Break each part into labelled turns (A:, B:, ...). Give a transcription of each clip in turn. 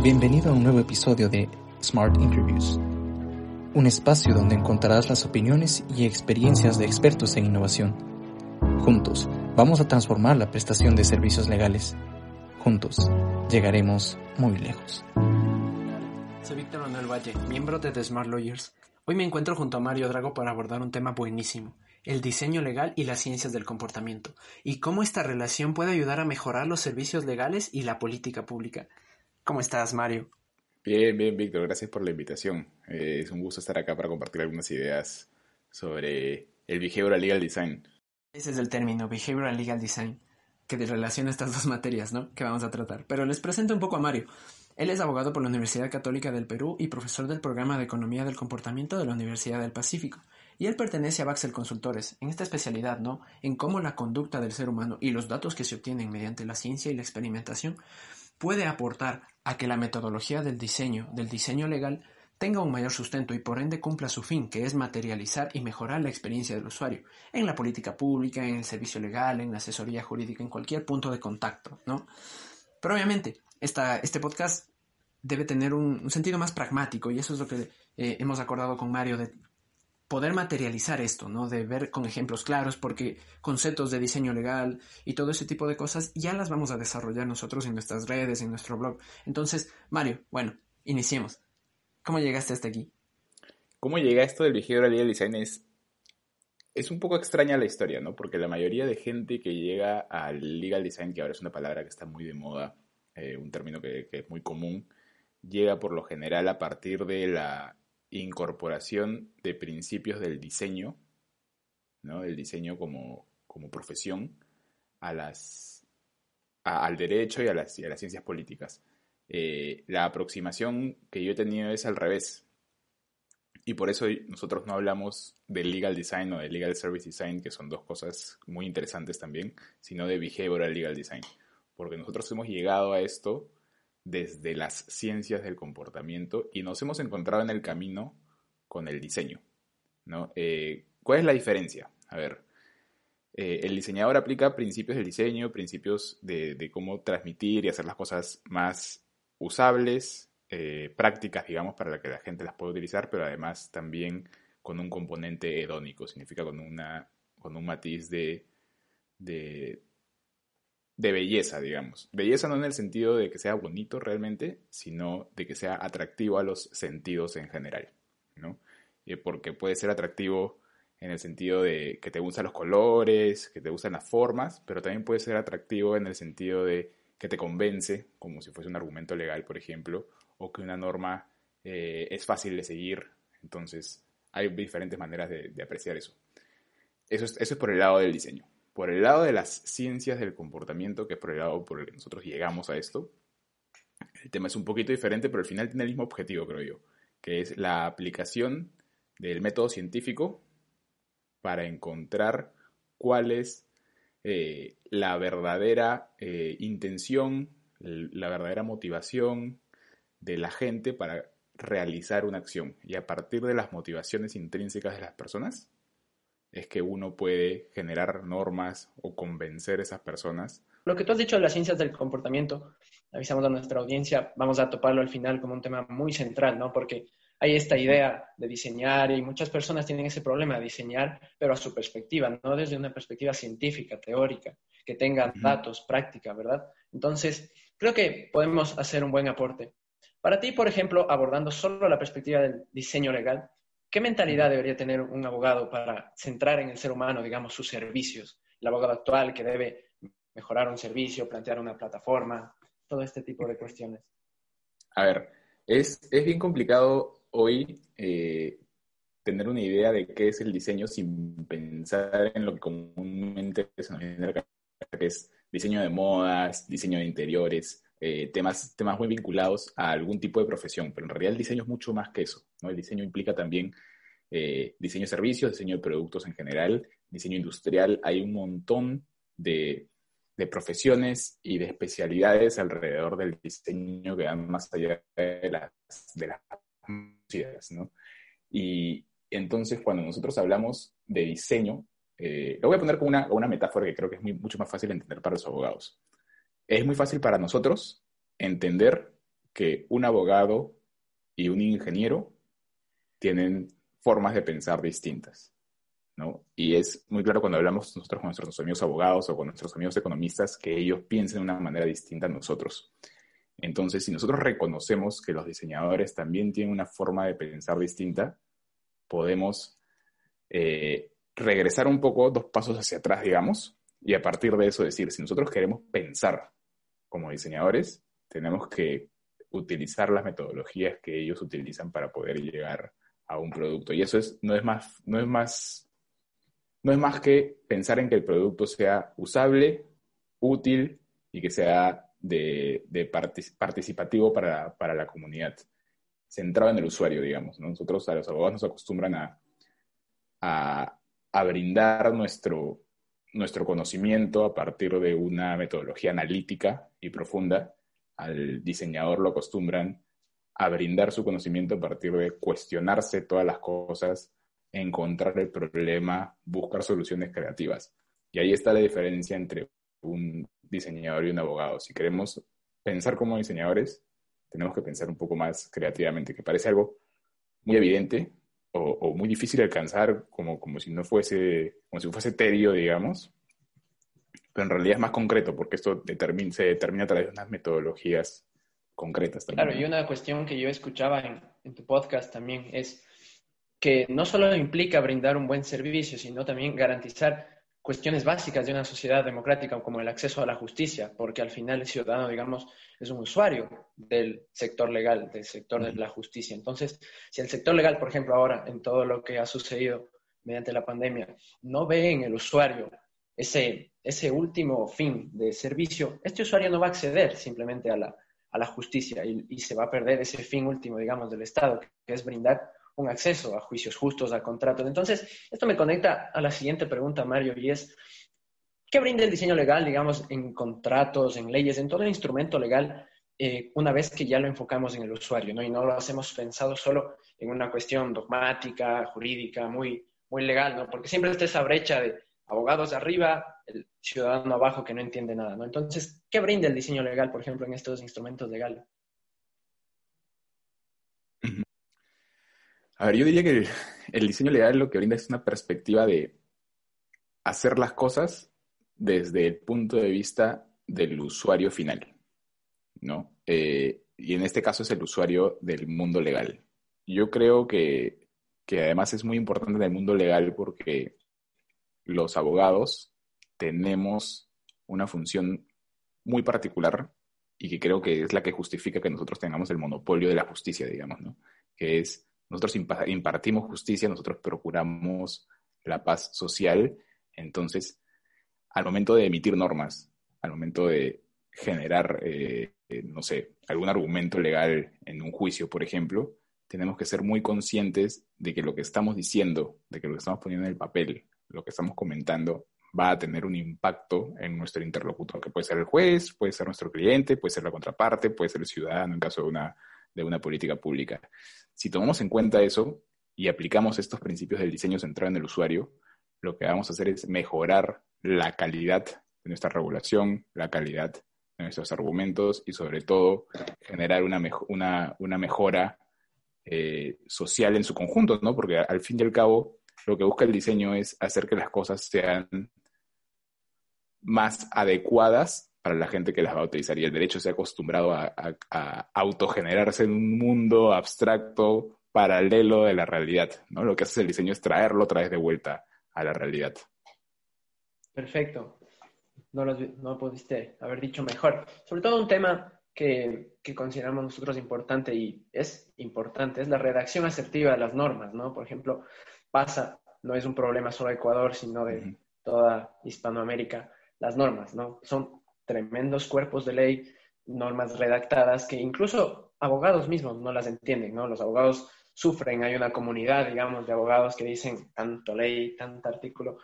A: Bienvenido a un nuevo episodio de Smart Interviews, un espacio donde encontrarás las opiniones y experiencias de expertos en innovación. Juntos, vamos a transformar la prestación de servicios legales. Juntos, llegaremos muy lejos.
B: Soy Víctor Manuel Valle, miembro de The Smart Lawyers. Hoy me encuentro junto a Mario Drago para abordar un tema buenísimo, el diseño legal y las ciencias del comportamiento, y cómo esta relación puede ayudar a mejorar los servicios legales y la política pública. ¿Cómo estás, Mario?
C: Bien, bien, Víctor, gracias por la invitación. Eh, es un gusto estar acá para compartir algunas ideas sobre el Behavioral Legal Design.
B: Ese es el término, Behavioral Legal Design, que relaciona estas dos materias, ¿no? Que vamos a tratar. Pero les presento un poco a Mario. Él es abogado por la Universidad Católica del Perú y profesor del programa de Economía del Comportamiento de la Universidad del Pacífico. Y él pertenece a Baxel Consultores, en esta especialidad, ¿no? En cómo la conducta del ser humano y los datos que se obtienen mediante la ciencia y la experimentación puede aportar a que la metodología del diseño, del diseño legal, tenga un mayor sustento y por ende cumpla su fin, que es materializar y mejorar la experiencia del usuario, en la política pública, en el servicio legal, en la asesoría jurídica, en cualquier punto de contacto, ¿no? Pero obviamente, esta, este podcast debe tener un, sentido más pragmático y eso es lo que eh, hemos acordado con Mario de poder materializar esto, ¿no? De ver con ejemplos claros, porque conceptos de diseño legal y todo ese tipo de cosas ya las vamos a desarrollar nosotros en nuestras redes, en nuestro blog. Entonces, Mario, bueno, iniciemos. ¿Cómo llegaste hasta aquí?
C: ¿Cómo llega esto del behavioral legal design? Es, es un poco extraña la historia, ¿no? Porque la mayoría de gente que llega al legal design, que ahora es una palabra que está muy de moda, eh, un término que es muy común, llega por lo general a partir de la incorporación de principios del diseño, ¿no? del diseño como, como profesión, a las, al derecho y a las, las ciencias políticas. Eh, la aproximación que yo he tenido es al revés. Y por eso nosotros no hablamos de legal design o de legal service design, que son dos cosas muy interesantes también, sino de behavioral legal design. Porque nosotros hemos llegado a esto desde las ciencias del comportamiento y nos hemos encontrado en el camino con el diseño. ¿no? Eh, ¿Cuál es la diferencia? A ver, eh, el diseñador aplica principios del diseño, principios de, cómo transmitir y hacer las cosas más usables, eh, prácticas, digamos, para que la gente las pueda utilizar, pero además también con un componente hedónico, significa con, una, con un matiz de, de, de belleza, digamos. Belleza no en el sentido de que sea bonito realmente, sino de que sea atractivo a los sentidos en general, ¿no? Eh, porque puede ser atractivo en el sentido de que te gustan los colores, que te gustan las formas, pero también puede ser atractivo en el sentido de que te convence, como si fuese un argumento legal, por ejemplo, o que una norma eh, es fácil de seguir. Entonces, hay diferentes maneras de, apreciar eso. Eso eso es por el lado del diseño por el lado de las ciencias del comportamiento, que es por el lado por el que nosotros llegamos a esto, el tema es un poquito diferente, pero al final tiene el mismo objetivo, creo yo, que es la aplicación del método científico para encontrar cuál es eh, la verdadera eh, intención, la verdadera motivación de la gente para realizar una acción. Y a partir de las motivaciones intrínsecas de las personas, es que uno puede generar normas o convencer a esas personas.
B: Lo que tú has dicho de las ciencias del comportamiento, avisamos a nuestra audiencia, vamos a toparlo al final como un tema muy central, ¿no? Porque hay esta idea de diseñar y muchas personas tienen ese problema de diseñar, pero a su perspectiva, no desde una perspectiva científica, teórica, que tenga datos, práctica, ¿verdad? Entonces, creo que podemos hacer un buen aporte. Para ti, por ejemplo, abordando solo la perspectiva del diseño legal, ¿Qué mentalidad debería tener un abogado para centrar en el ser humano, digamos, sus servicios? El abogado actual que debe mejorar un servicio, plantear una plataforma, todo este tipo de cuestiones.
C: A ver, es, es bien complicado hoy eh, tener una idea de qué es el diseño sin pensar en lo que comúnmente se nos viene que es diseño de modas, diseño de interiores, eh, temas, temas muy vinculados a algún tipo de profesión, pero en realidad el diseño es mucho más que eso, ¿no? El diseño implica también eh, diseño de servicios, diseño de productos en general, diseño industrial, hay un montón de, de profesiones y de especialidades alrededor del diseño que van más allá de las, de las ¿no? Y entonces cuando nosotros hablamos de diseño, eh, lo voy a poner con una, una metáfora que creo que es mucho más fácil de entender para los abogados. Es muy fácil para nosotros entender que un abogado y un ingeniero tienen formas de pensar distintas. ¿no? Y es muy claro cuando hablamos nosotros con nuestros amigos abogados o con nuestros amigos economistas que ellos piensen de una manera distinta a nosotros. Entonces, si nosotros reconocemos que los diseñadores también tienen una forma de pensar distinta, podemos eh, regresar un poco, dos pasos hacia atrás, digamos, y a partir de eso decir, si nosotros queremos pensar como diseñadores, tenemos que utilizar las metodologías que ellos utilizan para poder llegar a un producto. Y eso es, no, es más, no, es más, no es más que pensar en que el producto sea usable, útil y que sea de, participativo para, la comunidad, centrado en el usuario, digamos. Nosotros a los abogados nos acostumbran a, a, brindar nuestro, nuestro conocimiento a partir de una metodología analítica y profunda. Al diseñador lo acostumbran a brindar su conocimiento a partir de cuestionarse todas las cosas, encontrar el problema, buscar soluciones creativas. Y ahí está la diferencia entre un diseñador y un abogado. Si queremos pensar como diseñadores, tenemos que pensar un poco más creativamente, que parece algo muy evidente o, muy difícil de alcanzar, como, como si no fuese, como si fuese tedio, digamos, pero en realidad es más concreto, porque esto se determina a través de unas metodologías concretas
B: también. Claro, y una cuestión que yo escuchaba en, en tu podcast también es que no solo implica brindar un buen servicio, sino también garantizar cuestiones básicas de una sociedad democrática como el acceso a la justicia, porque al final el ciudadano, digamos, es un usuario del sector legal, del sector de la justicia. Entonces, si el sector legal, por ejemplo, ahora, en todo lo que ha sucedido mediante la pandemia, no ve en el usuario ese, ese último fin de servicio, este usuario no va a acceder simplemente a la, a la justicia y, se va a perder ese fin último, digamos, del Estado, que es brindar un acceso a juicios justos, a contratos. Entonces, esto me conecta a la siguiente pregunta, Mario, y es, ¿qué brinda el diseño legal, digamos, en contratos, en leyes, en todo el instrumento legal, eh, una vez que ya lo enfocamos en el usuario, ¿no? Y no lo hacemos pensado solo en una cuestión dogmática, jurídica, muy, muy legal, ¿no? Porque siempre está esa brecha de abogados arriba, el ciudadano abajo que no entiende nada, ¿no? Entonces, ¿qué brinda el diseño legal, por ejemplo, en estos instrumentos legales?
C: A ver, yo diría que el, diseño legal lo que brinda es una perspectiva de hacer las cosas desde el punto de vista del usuario final, ¿no? Eh, y en este caso es el usuario del mundo legal. Yo creo que, que además es muy importante en el mundo legal porque los abogados tenemos una función muy particular y que creo que es la que justifica que nosotros tengamos el monopolio de la justicia, digamos, ¿no? Que es, nosotros impartimos justicia, nosotros procuramos la paz social, entonces, al momento de emitir normas, al momento de generar, eh, eh, no sé, algún argumento legal en un juicio, por ejemplo, tenemos que ser muy conscientes de que lo que estamos diciendo, de que lo que estamos poniendo en el papel, lo que estamos comentando va a tener un impacto en nuestro interlocutor, que puede ser el juez, puede ser nuestro cliente, puede ser la contraparte, puede ser el ciudadano en caso de una, de una política pública. Si tomamos en cuenta eso y aplicamos estos principios del diseño centrado en el usuario, lo que vamos a hacer es mejorar la calidad de nuestra regulación, la calidad de nuestros argumentos y sobre todo generar una, mejora eh, social en su conjunto, ¿no? Porque al fin y al cabo, lo que busca el diseño es hacer que las cosas sean más adecuadas para la gente que las va a utilizar. Y el derecho se ha acostumbrado a, autogenerarse en un mundo abstracto paralelo de la realidad. ¿no? Lo que hace el diseño es traerlo otra vez de vuelta a la realidad.
B: Perfecto. No lo, no pudiste haber dicho mejor. Sobre todo un tema que, que, consideramos nosotros importante y es importante, es la redacción asertiva de las normas, ¿no? Por ejemplo, pasa, no es un problema solo de Ecuador, sino de toda Hispanoamérica, las normas, ¿no? Son tremendos cuerpos de ley, normas redactadas que incluso abogados mismos no las entienden, ¿no? Los abogados sufren, hay una comunidad, digamos, de abogados que dicen tanto ley, tanto artículo,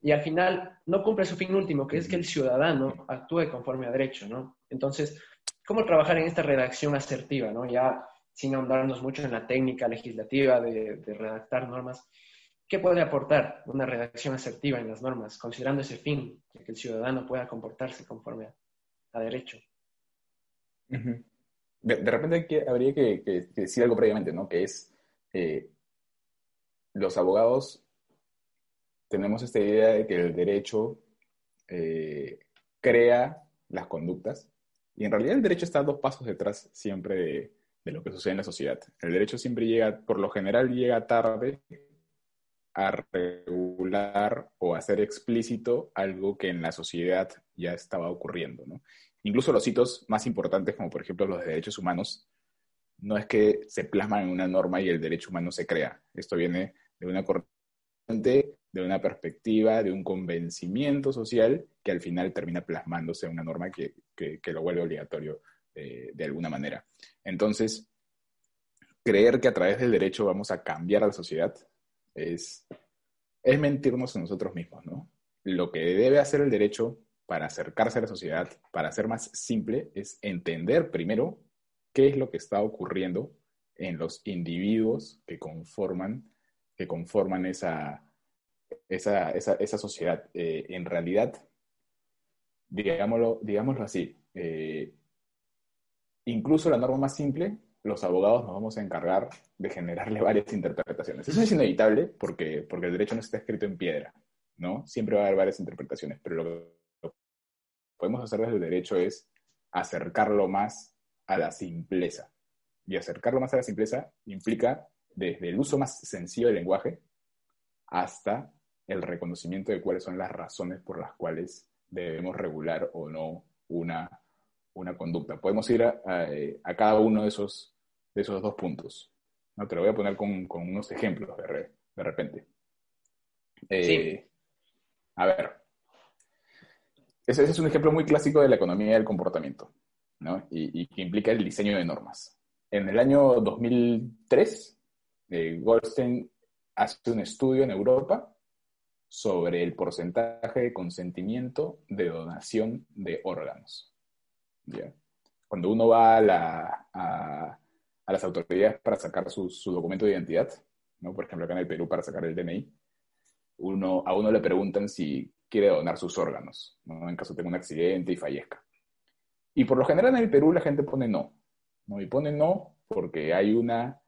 B: y al final no cumple su fin último, que es que el ciudadano actúe conforme a derecho, ¿no? Entonces, ¿cómo trabajar en esta redacción asertiva, ¿no? Ya sin ahondarnos mucho en la técnica legislativa de, de redactar normas, ¿qué puede aportar una redacción asertiva en las normas, considerando ese fin, de que el ciudadano pueda comportarse conforme a, derecho?
C: de, repente habría que, decir algo previamente, ¿no? Que es, eh, los abogados tenemos esta idea de que el derecho eh, crea las conductas y en realidad el derecho está dos pasos detrás siempre de, de, lo que sucede en la sociedad. El derecho siempre llega, por lo general llega tarde a regular o a hacer explícito algo que en la sociedad ya estaba ocurriendo. ¿no? Incluso los hitos más importantes, como por ejemplo los de derechos humanos, no es que se plasman en una norma y el derecho humano se crea. Esto viene de una corriente de una perspectiva, de un convencimiento social que al final termina plasmándose en una norma que, lo vuelve obligatorio eh, de alguna manera. Entonces, creer que a través del derecho vamos a cambiar a la sociedad es, es mentirnos a nosotros mismos, ¿no? Lo que debe hacer el derecho para acercarse a la sociedad, para ser más simple, es entender primero qué es lo que está ocurriendo en los individuos que conforman, que conforman esa, esa, esa, sociedad. Eh, en realidad, digámoslo, digámoslo así, eh, incluso la norma más simple, los abogados nos vamos a encargar de generarle varias interpretaciones. Eso es inevitable porque, porque el derecho no está escrito en piedra, ¿no? Siempre va a haber varias interpretaciones, pero lo que podemos hacer desde el derecho es acercarlo más a la simpleza. Y acercarlo más a la simpleza implica desde el uso más sencillo del lenguaje hasta el reconocimiento de cuáles son las razones por las cuales debemos regular o no una, una conducta. Podemos ir a, cada uno de esos, de esos dos puntos. ¿no? Te lo voy a poner con, unos ejemplos de, de repente. Eh, a ver, ese, es un ejemplo muy clásico de la economía del comportamiento ¿no? y, que implica el diseño de normas. En el año 2003, eh, Goldstein hace un estudio en Europa sobre el porcentaje de consentimiento de donación de órganos. Cuando uno va a, las autoridades para sacar su, documento de identidad, ¿no? por ejemplo acá en el Perú para sacar el DNI, uno, a uno le preguntan si quiere donar sus órganos, en caso tenga un accidente y fallezca. Y por lo general en el Perú la gente pone no, ¿no? y pone no porque hay una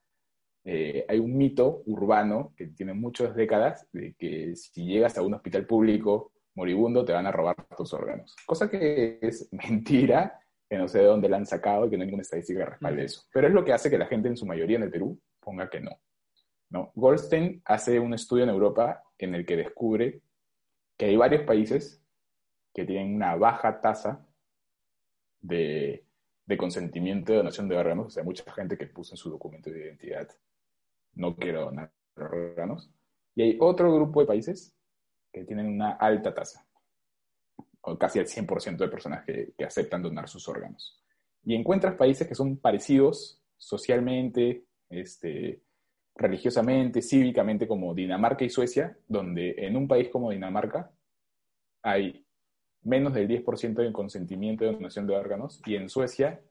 C: eh, hay un mito urbano que tiene muchas décadas de que si llegas a un hospital público moribundo te van a robar tus órganos. Cosa que es mentira, que no sé de dónde la han sacado y que no hay ninguna estadística que respalde eso. Pero es lo que hace que la gente en su mayoría en el Perú ponga que no. ¿no? Goldstein hace un estudio en Europa en el que descubre que hay varios países que tienen una baja tasa de, de consentimiento de donación de órganos, o sea, mucha gente que puso en su documento de identidad no quiero donar órganos. Y hay otro grupo de países que tienen una alta tasa, casi el 100% de personas que, aceptan donar sus órganos. Y encuentras países que son parecidos socialmente, este, religiosamente, cívicamente, como Dinamarca y Suecia, donde en un país como Dinamarca hay menos del 10% de consentimiento de donación de órganos y en Suecia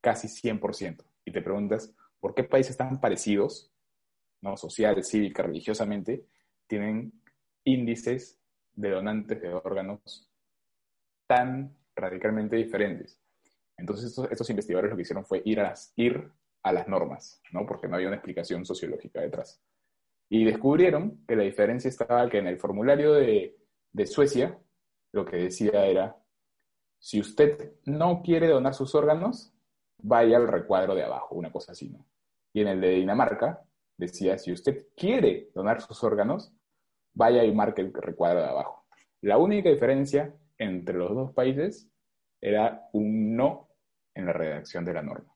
C: casi 100%. Y te preguntas, ¿por qué países tan parecidos ¿no? social, cívica, religiosamente, tienen índices de donantes de órganos tan radicalmente diferentes. Entonces estos, investigadores lo que hicieron fue ir a las, normas, ¿no? porque no había una explicación sociológica detrás. Y descubrieron que la diferencia estaba que en el formulario de, de Suecia lo que decía era, si usted no quiere donar sus órganos, vaya al recuadro de abajo, una cosa así, ¿no? Y en el de Dinamarca decía, si usted quiere donar sus órganos, vaya y marque el recuadro de abajo. La única diferencia entre los dos países era un no en la redacción de la norma.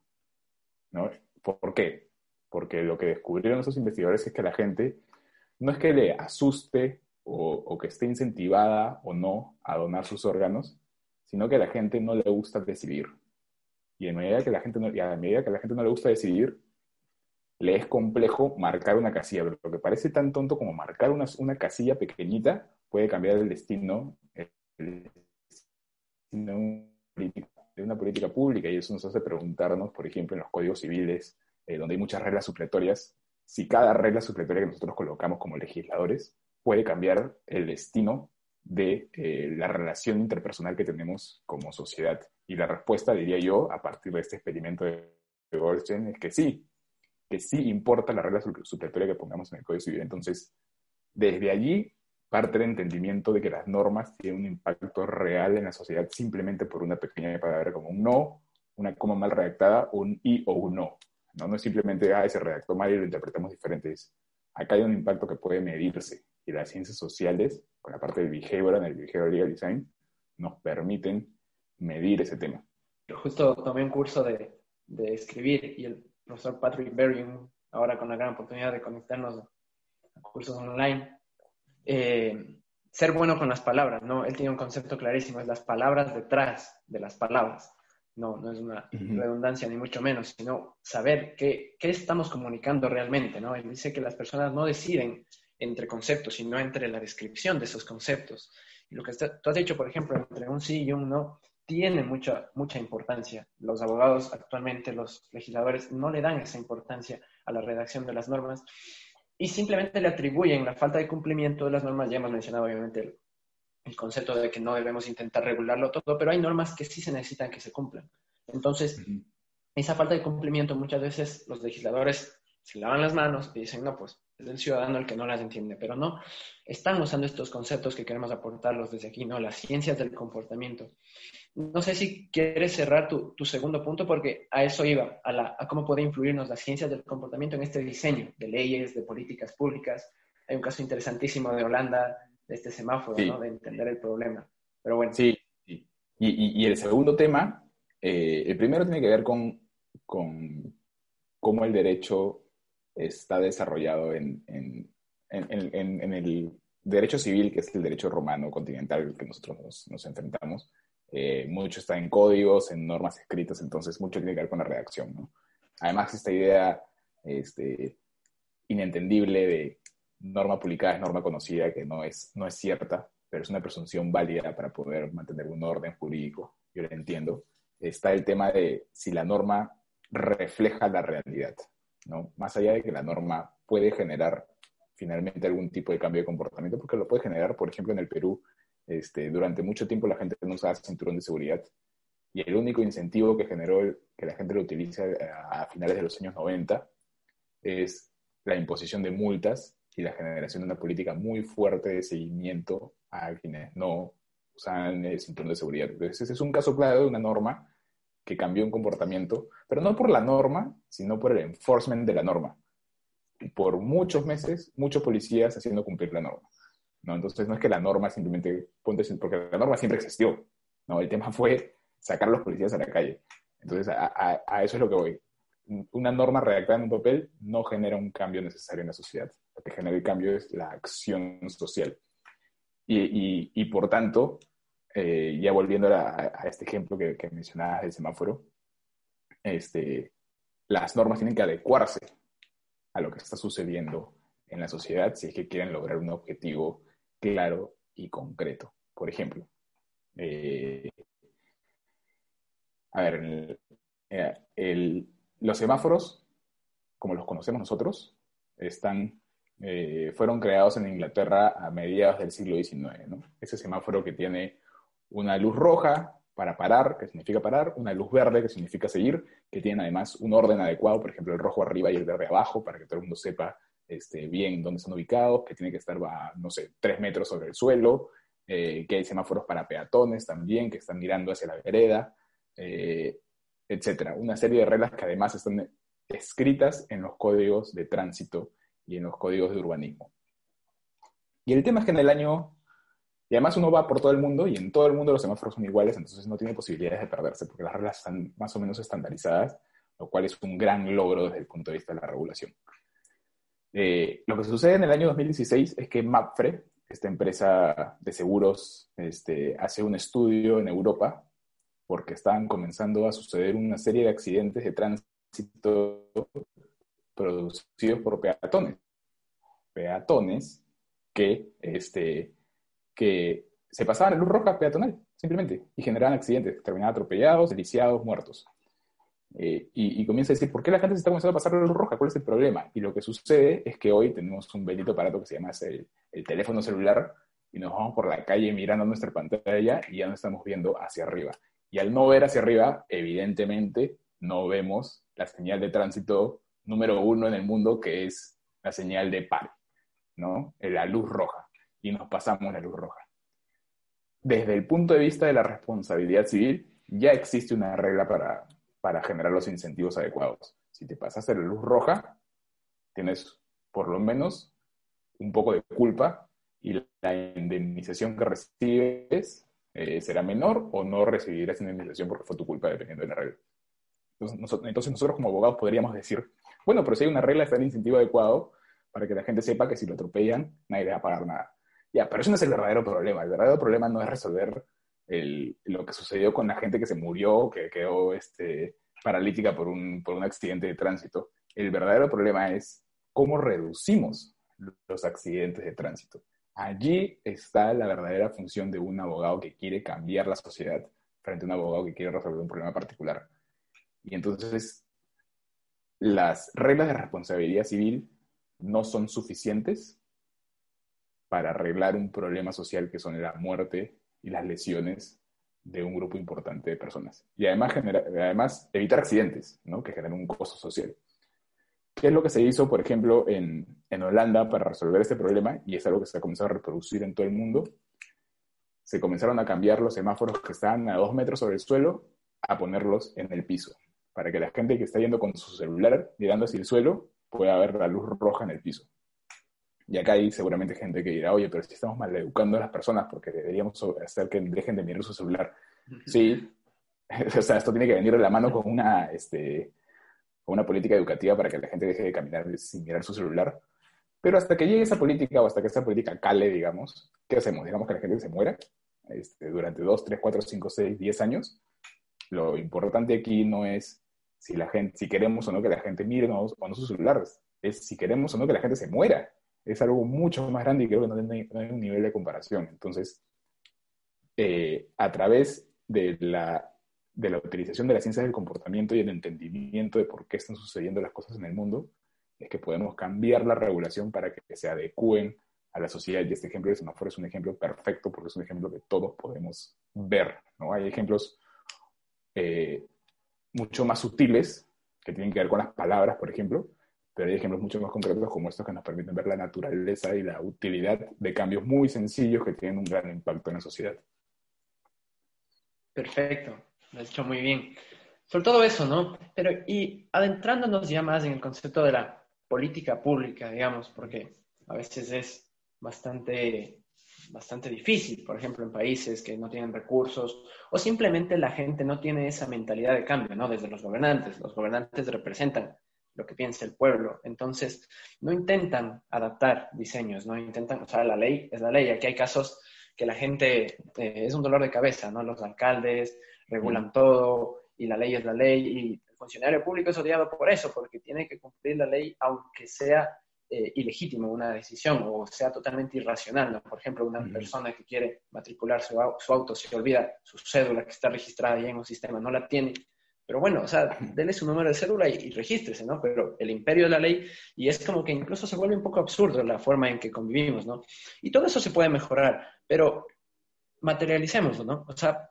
C: ¿no? ¿Por qué? Porque lo que descubrieron esos investigadores es que la gente no es que le asuste o, que esté incentivada o no a donar sus órganos, sino que a la gente no le gusta decidir. Y a medida que la gente no, a medida que la gente no le gusta decidir, le es complejo marcar una casilla. Pero lo que parece tan tonto como marcar una, casilla pequeñita puede cambiar el destino, el de una política pública. Y eso nos hace preguntarnos, por ejemplo, en los códigos civiles, eh, donde hay muchas reglas supletorias, si cada regla supletoria que nosotros colocamos como legisladores puede cambiar el destino de eh, la relación interpersonal que tenemos como sociedad. Y la respuesta, diría yo, a partir de este experimento de Goldstein, es que sí, que sí importa la regla supletoria que pongamos en el Código Civil. Entonces, desde allí parte el entendimiento de que las normas tienen un impacto real en la sociedad simplemente por una pequeña palabra como un no, una coma mal redactada, un y o un no. No, no es simplemente, ah, se redactó mal y lo interpretamos diferentes. Acá hay un impacto que puede medirse y las ciencias sociales, con la parte del behavior, en el behavioral design, nos permiten medir ese tema.
B: Yo justo tomé un curso de, de escribir y el profesor Patrick Berry, ahora con la gran oportunidad de conectarnos a cursos online, eh, ser bueno con las palabras, ¿no? Él tiene un concepto clarísimo, es las palabras detrás de las palabras. No, no es una redundancia ni mucho menos, sino saber qué, qué estamos comunicando realmente, ¿no? Él dice que las personas no deciden entre conceptos, sino entre la descripción de esos conceptos. Y lo que tú has dicho, por ejemplo, entre un sí y un no, tiene mucha, mucha importancia. Los abogados actualmente, los legisladores, no le dan esa importancia a la redacción de las normas y simplemente le atribuyen la falta de cumplimiento de las normas. Ya hemos mencionado, obviamente, el, el concepto de que no debemos intentar regularlo todo, pero hay normas que sí se necesitan que se cumplan. Entonces, esa falta de cumplimiento muchas veces los legisladores se lavan las manos y dicen, no, pues es el ciudadano el que no las entiende, pero no, están usando estos conceptos que queremos aportarlos desde aquí, ¿no? Las ciencias del comportamiento. No sé si quieres cerrar tu, tu segundo punto porque a eso iba, a, la, a cómo puede influirnos las ciencias del comportamiento en este diseño de leyes, de políticas públicas. Hay un caso interesantísimo de Holanda, de este semáforo, ¿no? De entender el problema. Pero bueno.
C: Sí, sí. Y, y, el segundo tema, eh, el primero tiene que ver con, con cómo el derecho está desarrollado en, en, el derecho civil, que es el derecho romano continental que nosotros nos, enfrentamos. Eh, mucho está en códigos, en normas escritas, entonces mucho tiene que ver con la redacción. Además, esta idea este, inentendible de norma publicada es norma conocida, que no es, no es cierta, pero es una presunción válida para poder mantener un orden jurídico. Yo lo entiendo. Está el tema de si la norma refleja la realidad. ¿No? Más allá de que la norma puede generar finalmente algún tipo de cambio de comportamiento, porque lo puede generar, por ejemplo, en el Perú, este, durante mucho tiempo la gente no usaba cinturón de seguridad y el único incentivo que generó que la gente lo utilice a, finales de los años 90 es la imposición de multas y la generación de una política muy fuerte de seguimiento a quienes no usan el cinturón de seguridad. Entonces, ese es un caso claro de una norma que cambió un comportamiento, pero no por la norma, sino por el enforcement de la norma. Y por muchos meses, muchos policías haciendo cumplir la norma. ¿no? Entonces no es que la norma simplemente, ponte, porque la norma siempre existió. ¿no? El tema fue sacar a los policías a la calle. Entonces a, a, eso es lo que voy. Una norma redactada en un papel no genera un cambio necesario en la sociedad. Lo que genera el cambio es la acción social. Y, y, y por tanto, eh, ya volviendo a, este ejemplo que, mencionabas del semáforo, este, las normas tienen que adecuarse a lo que está sucediendo en la sociedad si es que quieren lograr un objetivo claro y concreto. Por ejemplo, eh, a ver, eh, los semáforos, como los conocemos nosotros, están, fueron creados en Inglaterra a mediados del siglo XIX. ¿no? Ese semáforo que tiene una luz roja para parar, que significa parar, una luz verde, que significa seguir, que tiene además un orden adecuado, por ejemplo, el rojo arriba y el verde abajo, para que todo el mundo sepa este, bien dónde están ubicados, que tiene que estar, no sé, tres metros sobre el suelo, eh, que hay semáforos para peatones también, que están mirando hacia la vereda, eh, etcétera. Una serie de reglas que además están escritas en los códigos de tránsito y en los códigos de urbanismo. Y el tema es que en el año y además uno va por todo el mundo y en todo el mundo los semáforos son iguales, entonces no tiene posibilidades de perderse porque las reglas están más o menos estandarizadas, lo cual es un gran logro desde el punto de vista de la regulación. Eh, lo que sucede en el año 2016 es que MAPFRE, esta empresa de seguros, este, hace un estudio en Europa porque estaban comenzando a suceder una serie de accidentes de tránsito producidos por peatones. Peatones que, este, que se pasaban en luz roja peatonal, simplemente, y generaban accidentes, terminaban atropellados, deliciados, muertos. Eh, y, comienza a decir, ¿por qué la gente se está comenzando a pasar la luz roja? ¿Cuál es el problema? Y lo que sucede es que hoy tenemos un bendito aparato que se llama el, el teléfono celular y nos vamos por la calle mirando nuestra pantalla y ya no estamos viendo hacia arriba. Y al no ver hacia arriba, evidentemente no vemos la señal de tránsito número uno en el mundo, que es la señal de par, ¿no? La luz roja. Y nos pasamos la luz roja. Desde el punto de vista de la responsabilidad civil, ya existe una regla para, para generar los incentivos adecuados. Si te pasas la luz roja, tienes por lo menos un poco de culpa y la indemnización que recibes eh, será menor o no recibirás indemnización porque fue tu culpa dependiendo de la regla. Entonces nosotros, como abogados podríamos decir, bueno, pero si hay una regla está el incentivo adecuado para que la gente sepa que si lo atropellan nadie le va a pagar nada. Ya, pero eso no es el verdadero problema. El verdadero problema no es resolver lo que sucedió con la gente que se murió, que quedó este, paralítica por un, por un accidente de tránsito. El verdadero problema es cómo reducimos los accidentes de tránsito. Allí está la verdadera función de un abogado que quiere cambiar la sociedad frente a un abogado que quiere resolver un problema particular. Y entonces, las reglas de responsabilidad civil no son suficientes para arreglar un problema social que son la muerte y las lesiones de un grupo importante de personas. Y además, además evitar accidentes, ¿no? que generan un costo social. ¿Qué es lo que se hizo, por ejemplo, en, en Holanda para resolver este problema? Y es algo que se ha comenzado a reproducir en todo el mundo. Se comenzaron a cambiar los semáforos que estaban a dos metros sobre el suelo a ponerlos en el piso, para que la gente que está yendo con su celular mirando hacia el suelo pueda ver la luz roja en el piso. Y acá hay seguramente gente que dirá, oye, pero si estamos maleducando a las personas porque deberíamos hacer que dejen de mirar su celular. Sí, o sea, esto tiene que venir de la mano con una, este, una política educativa para que la gente deje de caminar sin mirar su celular. Pero hasta que llegue esa política o hasta que esa política cale, digamos, ¿qué hacemos? Digamos que la gente se muera este, durante 2, 3, 4, 5, 6, 10 años. Lo importante aquí no es si, la gente, si queremos o no que la gente mire o no, sus celulares, es si queremos o no que la gente se muera. Es algo mucho más grande y creo que no hay, un nivel de comparación. Entonces, eh, a través de la de la utilización de las ciencias del comportamiento y el entendimiento de por qué están sucediendo las cosas en el mundo, es que podemos cambiar la regulación para que se adecúen a la sociedad. Y este ejemplo de semáforo es un ejemplo perfecto porque es un ejemplo que todos podemos ver. ¿no? Hay ejemplos eh, mucho más sutiles que tienen que ver con las palabras, por ejemplo, pero hay ejemplos mucho más concretos como estos que nos permiten ver la naturaleza y la utilidad de cambios muy sencillos que tienen un gran impacto en la sociedad.
B: Perfecto. Lo has hecho muy bien. Sobre todo eso, ¿no? Pero y adentrándonos ya más en el concepto de la política pública, digamos, porque a veces es bastante, bastante difícil, por ejemplo, en países que no tienen recursos o simplemente la gente no tiene esa mentalidad de cambio, ¿no? Desde los gobernantes. Los gobernantes representan lo que piensa el pueblo. Entonces, no intentan adaptar diseños, no intentan, o sea, la ley es la ley. Aquí hay casos que la gente eh, es un dolor de cabeza, ¿no? Los alcaldes, regulan todo y la ley es la ley y el funcionario público es odiado por eso, porque tiene que cumplir la ley aunque sea eh, ilegítimo una decisión o sea totalmente irracional. Por ejemplo, una persona que quiere matricular su, auto se olvida su cédula que está registrada ya en un sistema, no la tiene. Pero bueno, o sea, denle su número de cédula y, y regístrese, ¿no? Pero el imperio de la ley, y es como que incluso se vuelve un poco absurdo la forma en que convivimos, ¿no? Y todo eso se puede mejorar, pero materialicémoslo, ¿no? O sea,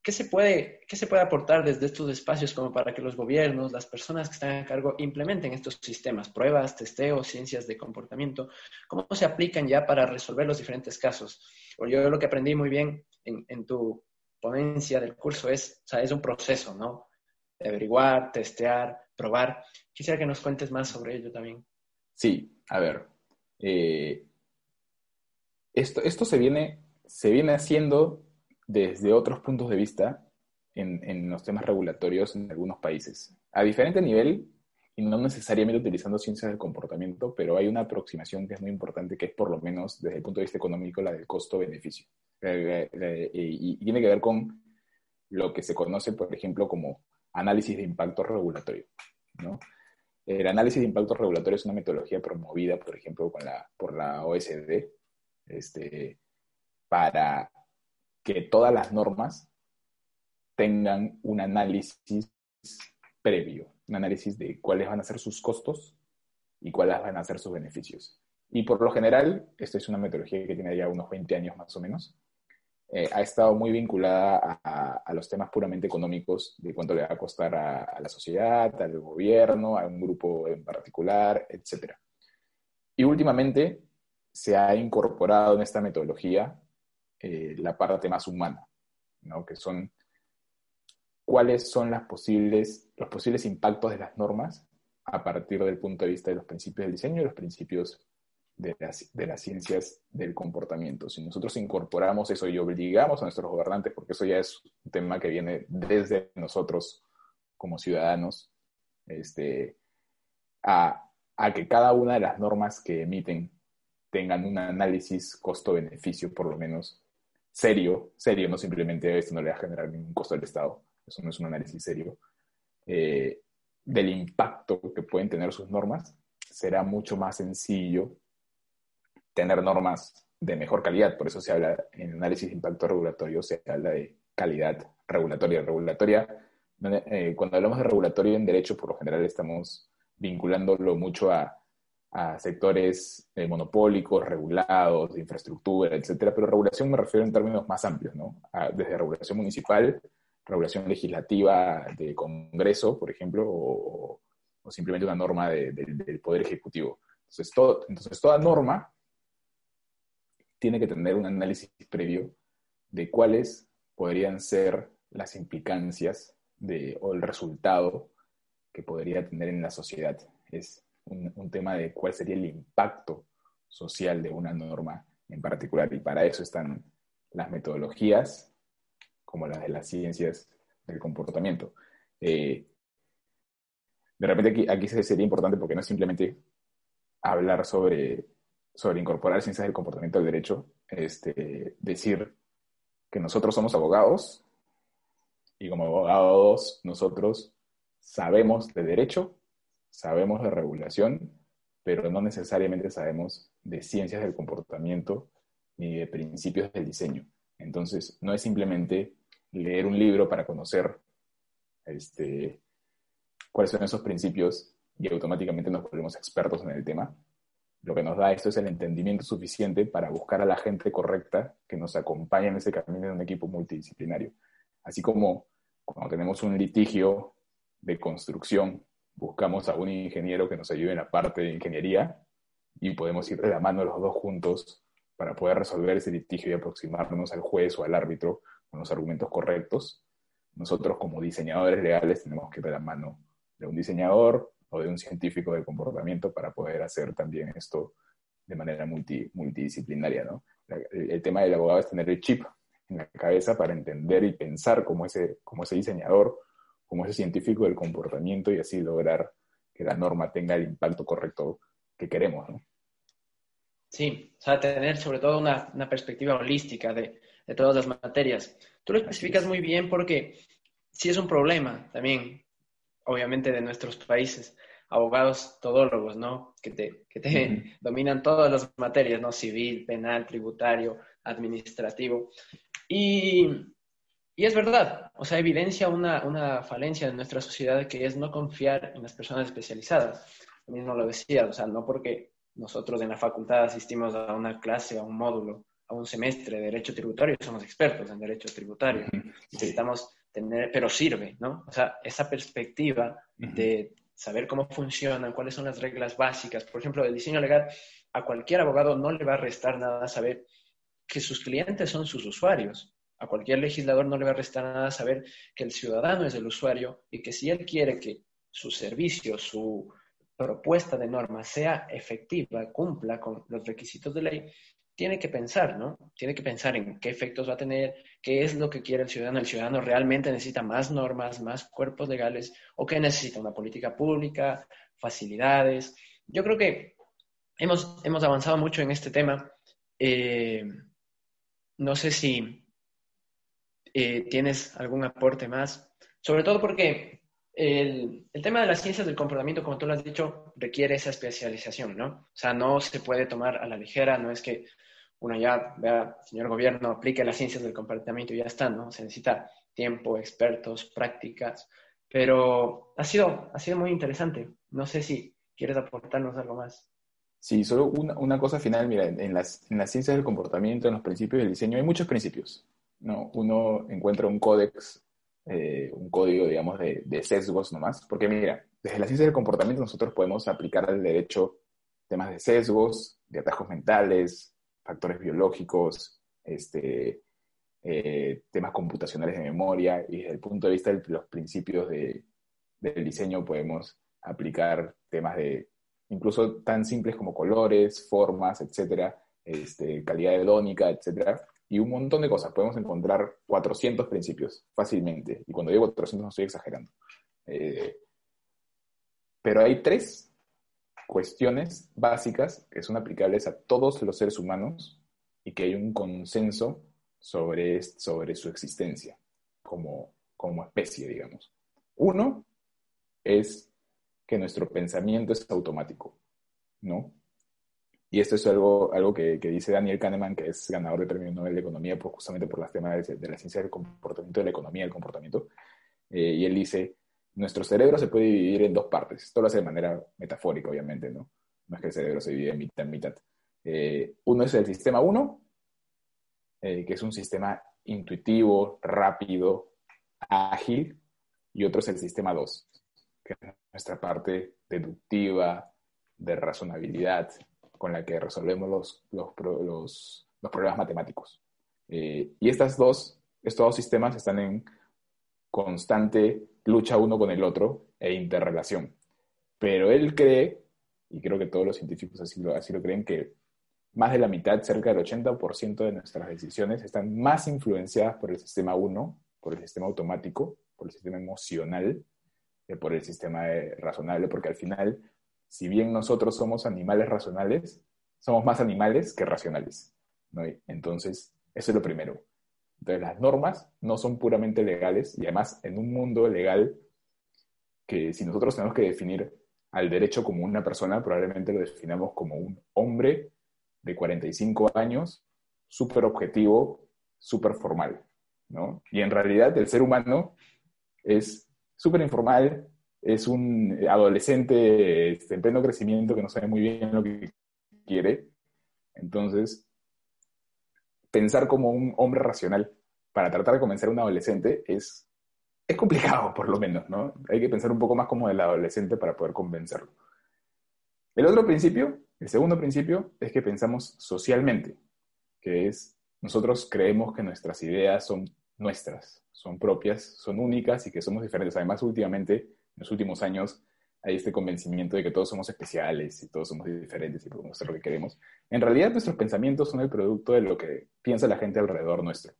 B: ¿Qué se, puede, ¿Qué se puede aportar desde estos espacios como para que los gobiernos, las personas que están a cargo, implementen estos sistemas, pruebas, testeos, ciencias de comportamiento? ¿Cómo se aplican ya para resolver los diferentes casos? Yo lo que aprendí muy bien en, en tu ponencia del curso es, o sea, es un proceso, ¿no? De averiguar, testear, probar. Quisiera que nos cuentes más sobre ello también.
C: Sí, a ver. Eh, esto, se, viene, haciendo desde otros puntos de vista en, los temas regulatorios en algunos países. A diferente nivel, y no necesariamente utilizando ciencias del comportamiento, pero hay una aproximación que es muy importante, que es por lo menos desde el punto de vista económico la del costo-beneficio. Eh, eh, y, tiene que ver con lo que se conoce, por ejemplo, como análisis de impacto regulatorio. El análisis de impacto regulatorio es una metodología promovida, por ejemplo, por la OSD, este, para que todas las normas tengan un análisis previo, un análisis de cuáles van a ser sus costos y cuáles van a ser sus beneficios. Y por lo general, esta es una metodología que tiene ya unos 20 años más o menos, eh, ha estado muy vinculada a, los temas puramente económicos, de cuánto le va a costar a, la sociedad, al gobierno, a un grupo en particular, etc. Y últimamente se ha incorporado en esta metodología eh, la parte más humana, ¿no? que son cuáles son los posibles impactos de las normas a partir del punto de vista de los principios del diseño y los principios de las, de las ciencias del comportamiento. Si nosotros incorporamos eso y obligamos a nuestros gobernantes, porque eso ya es un tema que viene desde nosotros como ciudadanos, este, a, a que cada una de las normas que emiten tengan un análisis costo-beneficio, por lo menos serio, serio, no simplemente esto no le va a generar ningún costo al Estado, eso no es un análisis serio, eh, del impacto que pueden tener sus normas, será mucho más sencillo tener normas de mejor calidad. Por eso se habla en análisis de impacto regulatorio, se habla de calidad regulatoria. Regulatoria, eh, cuando hablamos de regulatorio en derecho, por lo general estamos vinculándolo mucho a, sectores eh, monopólicos, regulados, de infraestructura, etcétera. Pero regulación me refiero en términos más amplios, ¿no? desde regulación municipal, regulación legislativa de Congreso, por ejemplo, o, simplemente una norma del Poder Ejecutivo. Entonces, todo, entonces, toda norma tiene que tener un análisis previo de cuáles podrían ser las implicancias de, o el resultado que podría tener en la sociedad. Es un, tema de cuál sería el impacto social de una norma en particular. Y para eso están las metodologías, como las de las ciencias del comportamiento. Eh, de repente aquí, aquí sería importante porque no es simplemente hablar sobre sobre incorporar ciencias del comportamiento del derecho, este, decir que nosotros somos abogados y como abogados nosotros sabemos de derecho, sabemos de regulación, pero no necesariamente sabemos de ciencias del comportamiento ni de principios del diseño. Entonces, no es simplemente leer un libro para conocer este, cuáles son esos principios y automáticamente nos volvemos expertos en el tema, lo que nos da esto es el entendimiento suficiente para buscar a la gente correcta que nos acompañe en ese camino de un equipo multidisciplinario. Así como cuando tenemos un litigio de construcción, buscamos a un ingeniero que nos ayude en la parte de ingeniería y podemos ir de la mano los dos juntos para poder resolver ese litigio y aproximarnos al juez o al árbitro con los argumentos correctos. Nosotros como diseñadores legales tenemos que ir de la mano de un diseñador, o de un científico del comportamiento para poder hacer también esto de manera multi, multidisciplinaria, ¿no? El, tema del abogado es tener el chip en la cabeza para entender y pensar como ese, como ese diseñador, como ese científico del comportamiento y así lograr que la norma tenga el impacto correcto que queremos, ¿no?
B: Sí, o sea, tener sobre todo una, una perspectiva holística de, de, todas las materias. Tú lo especificas muy bien porque sí es un problema también obviamente de nuestros países, abogados todólogos, ¿no? Que te, que te dominan todas las materias, ¿no? Civil, penal, tributario, administrativo. Y, y es verdad, o sea, evidencia una, una, falencia en nuestra sociedad que es no confiar en las personas especializadas. Mí no lo decía, o sea, no porque nosotros en la facultad asistimos a una clase, a un módulo, a un semestre de derecho tributario, somos expertos en derecho tributario. Necesitamos tener, pero sirve, ¿no? O sea, esa perspectiva de saber cómo funcionan, cuáles son las reglas básicas. Por ejemplo, el diseño legal, a cualquier abogado no le va a restar nada saber que sus clientes son sus usuarios. A cualquier legislador no le va a restar nada saber que el ciudadano es el usuario y que si él quiere que su servicio, su propuesta de norma sea efectiva, cumpla con los requisitos de ley, tiene que pensar, ¿no? Tiene que pensar en qué efectos va a tener, qué es lo que quiere el ciudadano. ¿El ciudadano realmente necesita más normas, más cuerpos legales o qué necesita? ¿Una política pública, facilidades? Yo creo que hemos, hemos avanzado mucho en este tema. Eh, no sé si eh, tienes algún aporte más, sobre todo porque el, el, tema de las ciencias del comportamiento, como tú lo has dicho, requiere esa especialización, ¿no? O sea, no se puede tomar a la ligera, no es que uno ya vea, señor gobierno, aplique las ciencias del comportamiento y ya está, ¿no? Se necesita tiempo, expertos, prácticas, pero ha sido, ha sido muy interesante. No sé si quieres aportarnos algo más.
C: Sí, solo una, cosa final, mira, en las, en las ciencias del comportamiento, en los principios del diseño, hay muchos principios, ¿no? Uno encuentra un códex, eh, un código, digamos, de, de sesgos nomás, porque mira, desde la ciencia del comportamiento nosotros podemos aplicar al derecho temas de sesgos, de atajos mentales, factores biológicos, este, eh, temas computacionales de memoria, y desde el punto de vista de los principios de, del diseño podemos aplicar temas de incluso tan simples como colores, formas, etcétera, este, calidad hedónica, etcétera, y un montón de cosas. Podemos encontrar 400 principios fácilmente, y cuando digo 400 no estoy exagerando. Eh, pero hay tres cuestiones básicas que son aplicables a todos los seres humanos y que hay un consenso sobre, sobre su existencia como, como especie, digamos. Uno es que nuestro pensamiento es automático, ¿no? Y esto es algo, algo que, dice Daniel Kahneman, que es ganador del Premio Nobel de Economía pues, justamente por las temas de, la ciencia del comportamiento, de la economía del comportamiento. Eh, y él dice, nuestro cerebro se puede dividir en dos partes. Esto lo hace de manera metafórica, obviamente, ¿no? No es que el cerebro se divide en mitad mitad. Eh, uno es el sistema 1, eh, que es un sistema intuitivo, rápido, ágil, y otro es el sistema 2, que es nuestra parte deductiva, de razonabilidad, con la que resolvemos los, los, los, los problemas matemáticos. Eh, y estas dos, estos dos sistemas están en constante lucha uno con el otro e interrelación. Pero él cree, y creo que todos los científicos así lo, así lo creen, que más de la mitad, cerca del 80% de nuestras decisiones están más influenciadas por el sistema 1, por el sistema automático, por el sistema emocional, que por el sistema razonable, porque al final, si bien nosotros somos animales racionales, somos más animales que racionales. Entonces, eso es lo primero. Entonces, las normas no son puramente legales y además en un mundo legal que si nosotros tenemos que definir al derecho como una persona, probablemente lo definamos como un hombre de 45 años, súper objetivo, súper formal, ¿no? Y en realidad el ser humano es súper informal, es un adolescente este, en pleno crecimiento que no sabe muy bien lo que quiere. Entonces, pensar como un hombre racional para tratar de convencer a un adolescente es, es complicado, por lo menos, ¿no? Hay que pensar un poco más como el adolescente para poder convencerlo. El otro principio, el segundo principio, es que pensamos socialmente, que es nosotros creemos que nuestras ideas son nuestras, son propias, son únicas y que somos diferentes. Además, últimamente, en los últimos años, hay este convencimiento de que todos somos especiales y todos somos diferentes y podemos hacer lo que queremos. En realidad, nuestros pensamientos son el producto de lo que piensa la gente alrededor nuestro.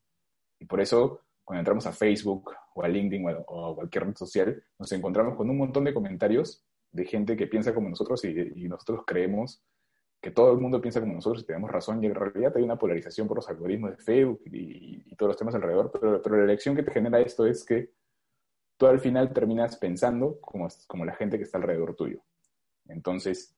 C: Y por eso, cuando entramos a Facebook o a LinkedIn o a cualquier red social, nos encontramos con un montón de comentarios de gente que piensa como nosotros y, nosotros creemos que todo el mundo piensa como nosotros y tenemos razón, y en realidad hay una polarización por los algoritmos de Facebook y, todos los temas alrededor, pero, pero, la elección que te genera esto es que tú al final terminas pensando como, como la gente que está alrededor tuyo. Entonces,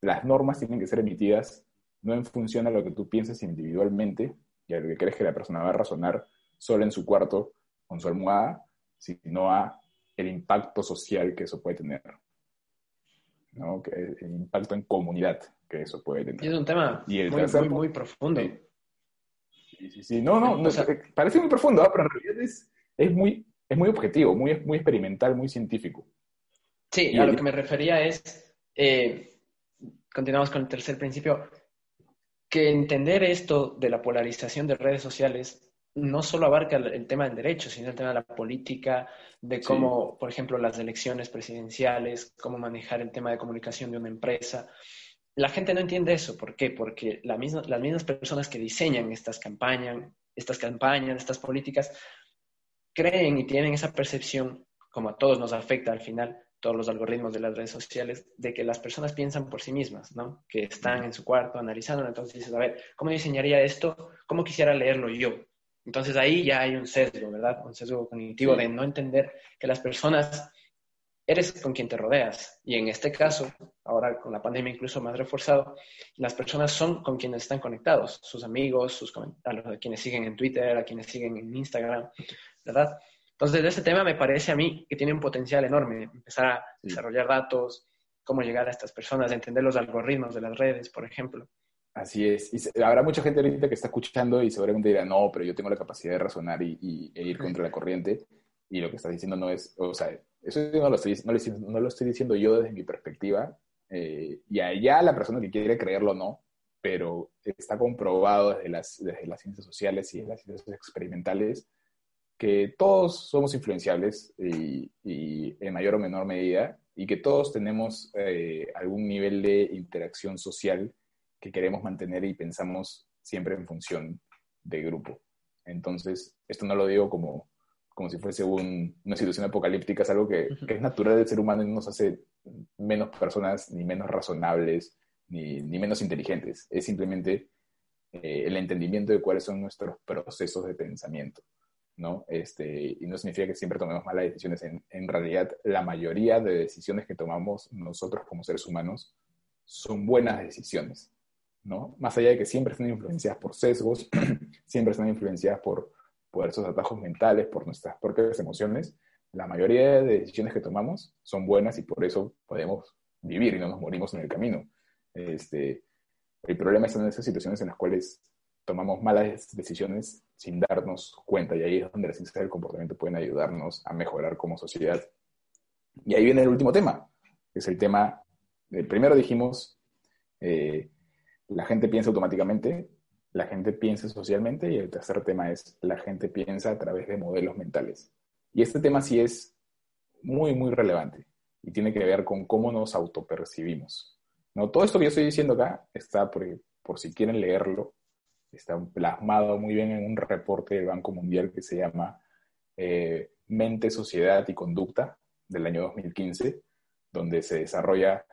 C: las normas tienen que ser emitidas no en función a lo que tú piensas individualmente y a lo que crees que la persona va a razonar solo en su cuarto con su almohada, sino a el impacto social que eso puede tener. ¿no? Que el impacto en comunidad que eso puede tener.
B: Y es un tema muy, muy, profundo.
C: Sí, sí, sí. No, no, parece muy profundo, ¿ah? pero en realidad es, es, muy, es muy objetivo, muy, muy experimental, muy científico.
B: Sí, a lo que me refería es, eh, continuamos con el tercer principio, que entender esto de la polarización de redes sociales no solo abarca el, tema del derecho, sino el tema de la política, de cómo, por ejemplo, las elecciones presidenciales, cómo manejar el tema de comunicación de una empresa. La gente no entiende eso. ¿Por qué? Porque las mismas personas que diseñan estas campañas, estas campañas, estas políticas, creen y tienen esa percepción, como a todos nos afecta al final, todos los algoritmos de las redes sociales, de que las personas piensan por sí mismas, ¿no? Que están en su cuarto analizando, entonces dices, a ver, ¿cómo diseñaría esto? ¿Cómo quisiera leerlo yo? Entonces ahí ya hay un sesgo, ¿verdad? Un sesgo cognitivo de no entender que las personas eres con quien te rodeas. Y en este caso, ahora con la pandemia incluso más reforzado, las personas son con quienes están conectados, sus amigos, sus, a los quienes siguen en Twitter, a quienes siguen en Instagram, ¿verdad? Entonces, de ese tema me parece a mí que tiene un potencial enorme, empezar a desarrollar datos, cómo llegar a estas personas, entender los algoritmos de las redes, por ejemplo.
C: Así es. Y habrá mucha gente ahorita que está escuchando y seguramente dirá, no, pero yo tengo la capacidad de razonar y, e ir contra la corriente. Y lo que estás diciendo no es, o sea, eso no lo estoy, no lo estoy diciendo yo desde mi perspectiva. Eh, y allá la persona que quiere creerlo no, pero está comprobado desde las, desde las ciencias sociales y las ciencias experimentales que todos somos influenciables y, en mayor o menor medida y que todos tenemos eh, algún nivel de interacción social que queremos mantener y pensamos siempre en función de grupo. Entonces, esto no lo digo como, como si fuese una situación apocalíptica, es algo que, es natural del ser humano y no nos hace menos personas, ni menos razonables, ni, menos inteligentes. Es simplemente eh, el entendimiento de cuáles son nuestros procesos de pensamiento. ¿No? Este, y no significa que siempre tomemos malas decisiones. En, en realidad, la mayoría de decisiones que tomamos nosotros como seres humanos son buenas decisiones. ¿no? Más allá de que siempre están influenciadas por sesgos, siempre están influenciadas por, por esos atajos mentales, por nuestras propias emociones, la mayoría de decisiones que tomamos son buenas y por eso podemos vivir y no nos morimos en el camino. Este, el problema está en esas situaciones en las cuales tomamos malas decisiones sin darnos cuenta y ahí es donde las ciencias del comportamiento pueden ayudarnos a mejorar como sociedad. Y ahí viene el último tema, que es el tema, primero dijimos, eh, la gente piensa automáticamente, la gente piensa socialmente y el tercer tema es la gente piensa a través de modelos mentales. Y este tema sí es muy, muy relevante y tiene que ver con cómo nos autopercibimos. ¿no? Todo esto que yo estoy diciendo acá está, por, por si quieren leerlo, está plasmado muy bien en un reporte del Banco Mundial que se llama eh, Mente, Sociedad y Conducta del año 2015, donde se desarrolla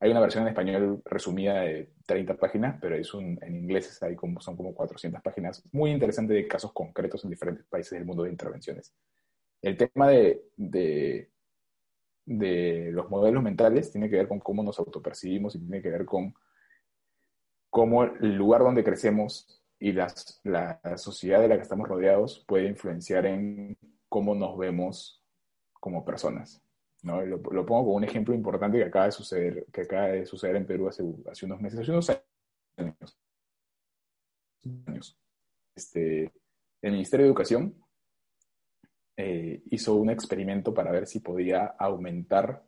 C: hay una versión en español resumida de 30 páginas, pero es un, en inglés hay como, son como 400 páginas. Muy interesante de casos concretos en diferentes países del mundo de intervenciones. El tema de, de, de los modelos mentales tiene que ver con cómo nos autopercibimos y tiene que ver con cómo el lugar donde crecemos y las, la sociedad de la que estamos rodeados puede influenciar en cómo nos vemos como personas. ¿no? Lo, pongo como un ejemplo importante que acaba de suceder, que acaba de suceder en Perú hace, hace unos meses, hace unos años. Este, el Ministerio de Educación eh, hizo un experimento para ver si podía aumentar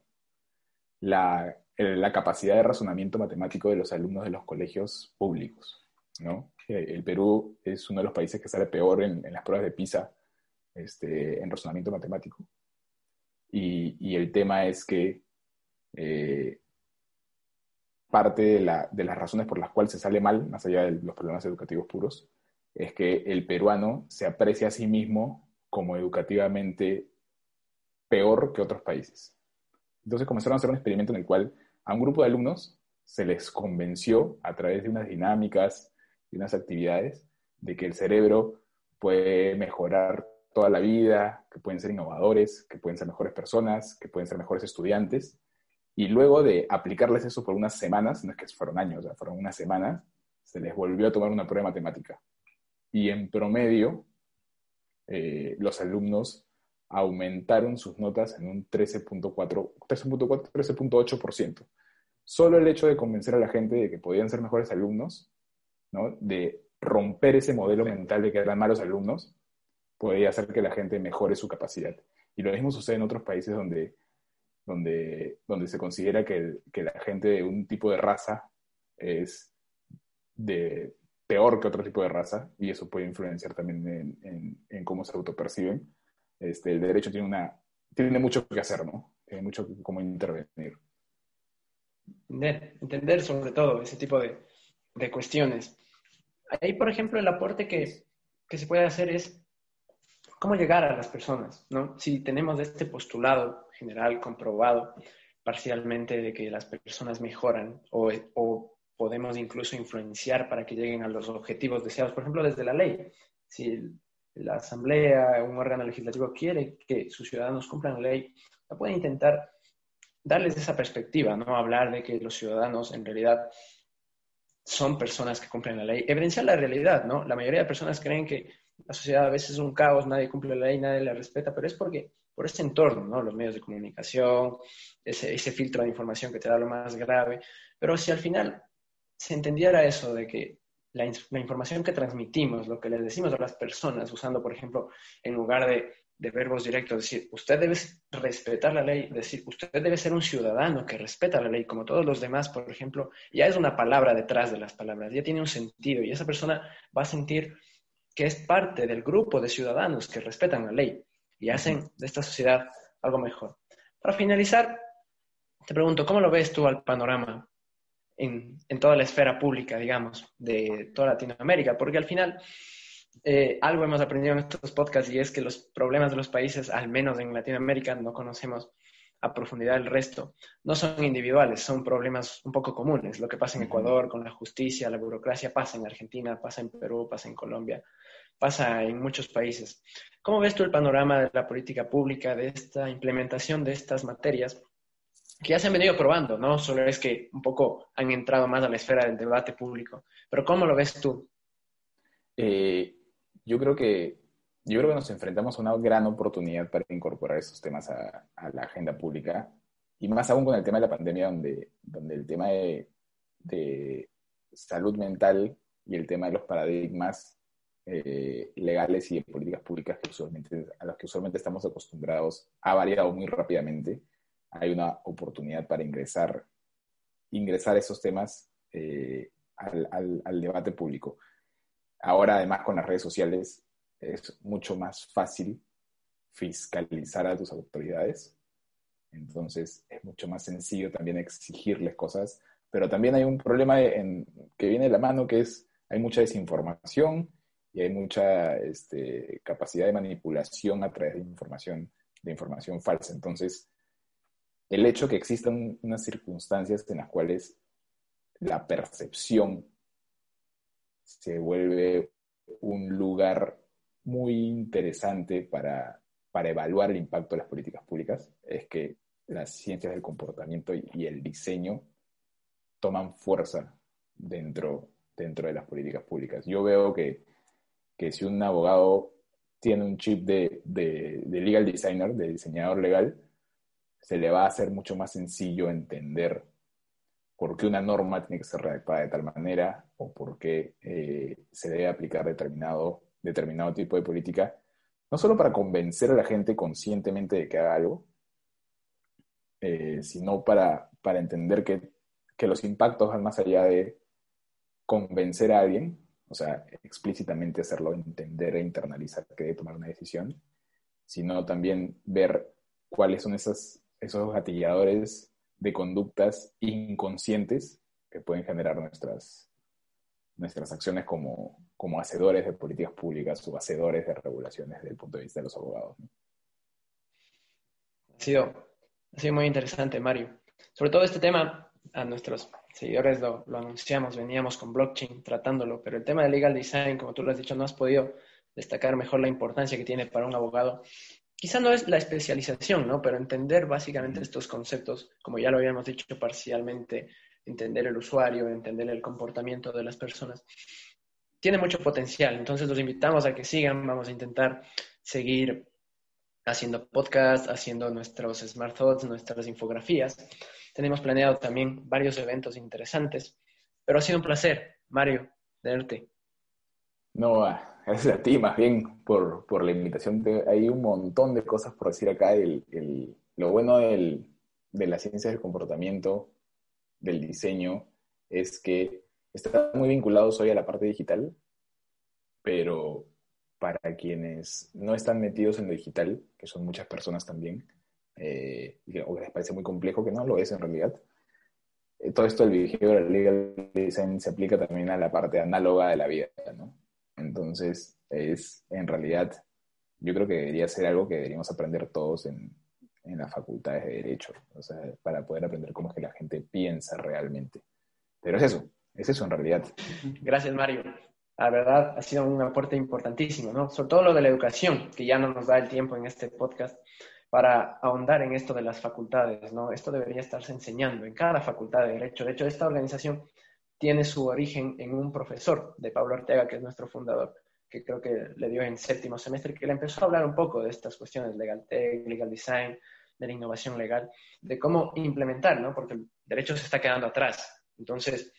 C: la, la, capacidad de razonamiento matemático de los alumnos de los colegios públicos. ¿no? El Perú es uno de los países que sale peor en, las pruebas de PISA este, en razonamiento matemático. Y, el tema es que eh, parte de, las razones por las cuales se sale mal, más allá de los problemas educativos puros, es que el peruano se aprecia a sí mismo como educativamente peor que otros países. Entonces comenzaron a hacer un experimento en el cual a un grupo de alumnos se les convenció a través de unas dinámicas y unas actividades de que el cerebro puede mejorar toda la vida, que pueden ser innovadores, que pueden ser mejores personas, que pueden ser mejores estudiantes. Y luego de aplicarles eso por unas semanas, no es que fueron años, fueron unas semanas, se les volvió a tomar una prueba matemática. Y en promedio, eh, los alumnos aumentaron sus notas en un 13.4, 13.8%. Solo el hecho de convencer a la gente de que podían ser mejores alumnos, ¿no? de romper ese modelo mental de que eran malos alumnos, podría hacer que la gente mejore su capacidad. Y lo mismo sucede en otros países donde, donde, donde se considera que, que la gente de un tipo de raza es de peor que otro tipo de raza y eso puede influenciar también en, en, cómo se autoperciben. Este, el derecho tiene, una, tiene mucho que hacer, ¿no? Tiene mucho cómo intervenir.
B: Entender, entender sobre todo ese tipo de, de cuestiones. Ahí, por ejemplo, el aporte que, que se puede hacer es cómo llegar a las personas, ¿no? Si tenemos este postulado general comprobado parcialmente de que las personas mejoran o, podemos incluso influenciar para que lleguen a los objetivos deseados, por ejemplo, desde la ley. Si la asamblea, un órgano legislativo quiere que sus ciudadanos cumplan la ley, puede intentar darles esa perspectiva, no hablar de que los ciudadanos en realidad son personas que cumplen la ley, evidenciar la realidad, ¿no? La mayoría de personas creen que la sociedad a veces es un caos, nadie cumple la ley, nadie la respeta, pero es porque por este entorno, ¿no? Los medios de comunicación, ese, ese filtro de información que te da lo más grave. Pero si al final se entendiera eso de que la, información que transmitimos, lo que les decimos a las personas, usando, por ejemplo, en lugar de, de, verbos directos, decir, usted debe respetar la ley, decir, usted debe ser un ciudadano que respeta la ley, como todos los demás, por ejemplo, ya es una palabra detrás de las palabras, ya tiene un sentido y esa persona va a sentir que es parte del grupo de ciudadanos que respetan la ley y hacen de esta sociedad algo mejor. Para finalizar, te pregunto, ¿cómo lo ves tú al panorama en, en toda la esfera pública, digamos, de toda Latinoamérica? Porque al final, eh, algo hemos aprendido en estos podcasts y es que los problemas de los países, al menos en Latinoamérica, no conocemos a profundidad el resto, no son individuales, son problemas un poco comunes. Lo que pasa en Ecuador con la justicia, la burocracia, pasa en Argentina, pasa en Perú, pasa en Colombia, pasa en muchos países. ¿Cómo ves tú el panorama de la política pública, de esta implementación de estas materias que ya se han venido probando, ¿no? Solo es que un poco han entrado más a la esfera del debate público. Pero ¿cómo lo ves tú?
C: Eh, yo creo que yo creo que nos enfrentamos a una gran oportunidad para incorporar esos temas a, la agenda pública y más aún con el tema de la pandemia, donde, donde el tema de, salud mental y el tema de los paradigmas eh, legales y de políticas públicas que usualmente, a las que usualmente estamos acostumbrados ha variado muy rápidamente. Hay una oportunidad para ingresar, ingresar esos temas eh, al, al, debate público. Ahora, además, con las redes sociales, es mucho más fácil fiscalizar a tus autoridades. Entonces, es mucho más sencillo también exigirles cosas. Pero también hay un problema que viene de la mano, que es, hay mucha desinformación y hay mucha este, capacidad de manipulación a través de información, de información falsa. Entonces, el hecho que existan unas circunstancias en las cuales la percepción se vuelve un lugar muy interesante para, para evaluar el impacto de las políticas públicas es que las ciencias del comportamiento y, el diseño toman fuerza dentro, dentro de las políticas públicas. Yo veo que que si un abogado tiene un chip de, legal designer, de diseñador legal, se le va a hacer mucho más sencillo entender por qué una norma tiene que ser redactada de tal manera o por qué eh, se debe aplicar determinado, determinado tipo de política, no solo para convencer a la gente conscientemente de que haga algo, eh, sino para, para entender que, que los impactos van más allá de convencer a alguien, o sea, explícitamente hacerlo entender e internalizar que debe tomar una decisión, sino también ver cuáles son esos gatilladores de conductas inconscientes que pueden generar nuestras, nuestras acciones como, como hacedores de políticas públicas o hacedores de regulaciones desde el punto de vista de los abogados.
B: Ha, sido, ha sido muy interesante, Mario. Sobre todo este tema a nuestros seguidores lo, lo, anunciamos, veníamos con blockchain tratándolo, pero el tema de legal design, como tú lo has dicho, no has podido destacar mejor la importancia que tiene para un abogado. Quizá no es la especialización, ¿no? Pero entender básicamente estos conceptos, como ya lo habíamos dicho parcialmente, entender el usuario, entender el comportamiento de las personas, tiene mucho potencial. Entonces los invitamos a que sigan, vamos a intentar seguir haciendo podcast, haciendo nuestros smart thoughts, nuestras infografías. Tenemos planeado también varios eventos interesantes, pero ha sido un placer, Mario, tenerte.
C: No, ah, gracias a ti más bien por, por la invitación. Hay un montón de cosas por decir acá. El, el, lo bueno del, de las ciencias del comportamiento, del diseño, es que está muy vinculado hoy a la parte digital, pero para quienes no están metidos en lo digital, que son muchas personas también, eh, o que les parece muy complejo, que no lo es en realidad. Eh, todo esto del behavioral legal design se aplica también a la parte análoga de la vida, ¿no? Entonces, es en realidad, yo creo que debería ser algo que deberíamos aprender todos en, en las facultades de Derecho, o sea, para poder aprender cómo es que la gente piensa realmente. Pero es eso, es eso en realidad.
B: Gracias, Mario. la verdad ha sido un aporte importantísimo, ¿no? Sobre todo lo de la educación, que ya no nos da el tiempo en este podcast para ahondar en esto de las facultades, ¿no? Esto debería estarse enseñando en cada facultad de Derecho. De hecho, esta organización tiene su origen en un profesor de Pablo Ortega, que es nuestro fundador, que creo que le dio en séptimo semestre, que le empezó a hablar un poco de estas cuestiones, legal tech, legal design, de la innovación legal, de cómo implementar, ¿no? Porque el derecho se está quedando atrás. Entonces,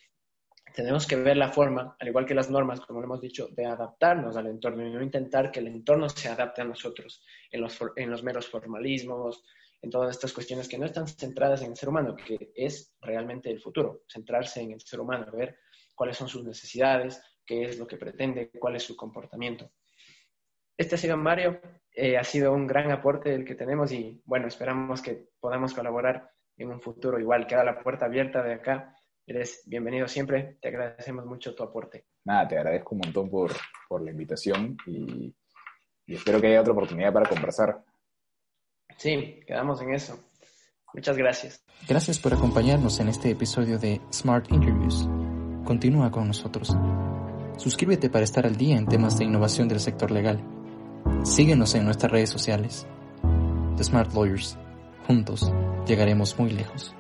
B: tenemos que ver la forma, al igual que las normas, como lo hemos dicho, de adaptarnos al entorno y no intentar que el entorno se adapte a nosotros en los, en los meros formalismos, en todas estas cuestiones que no están centradas en el ser humano, que es realmente el futuro, centrarse en el ser humano, ver cuáles son sus necesidades, qué es lo que pretende, cuál es su comportamiento. Este ha sido Mario, eh, ha sido un gran aporte el que tenemos y bueno, esperamos que podamos colaborar en un futuro igual. Queda la puerta abierta de acá Eres bienvenido siempre, te agradecemos mucho tu aporte.
C: Nada, te agradezco un montón por, por la invitación y, y espero que haya otra oportunidad para conversar.
B: Sí, quedamos en eso. Muchas gracias.
A: Gracias por acompañarnos en este episodio de Smart Interviews. Continúa con nosotros. Suscríbete para estar al día en temas de innovación del sector legal. Síguenos en nuestras redes sociales. The Smart Lawyers. Juntos llegaremos muy lejos.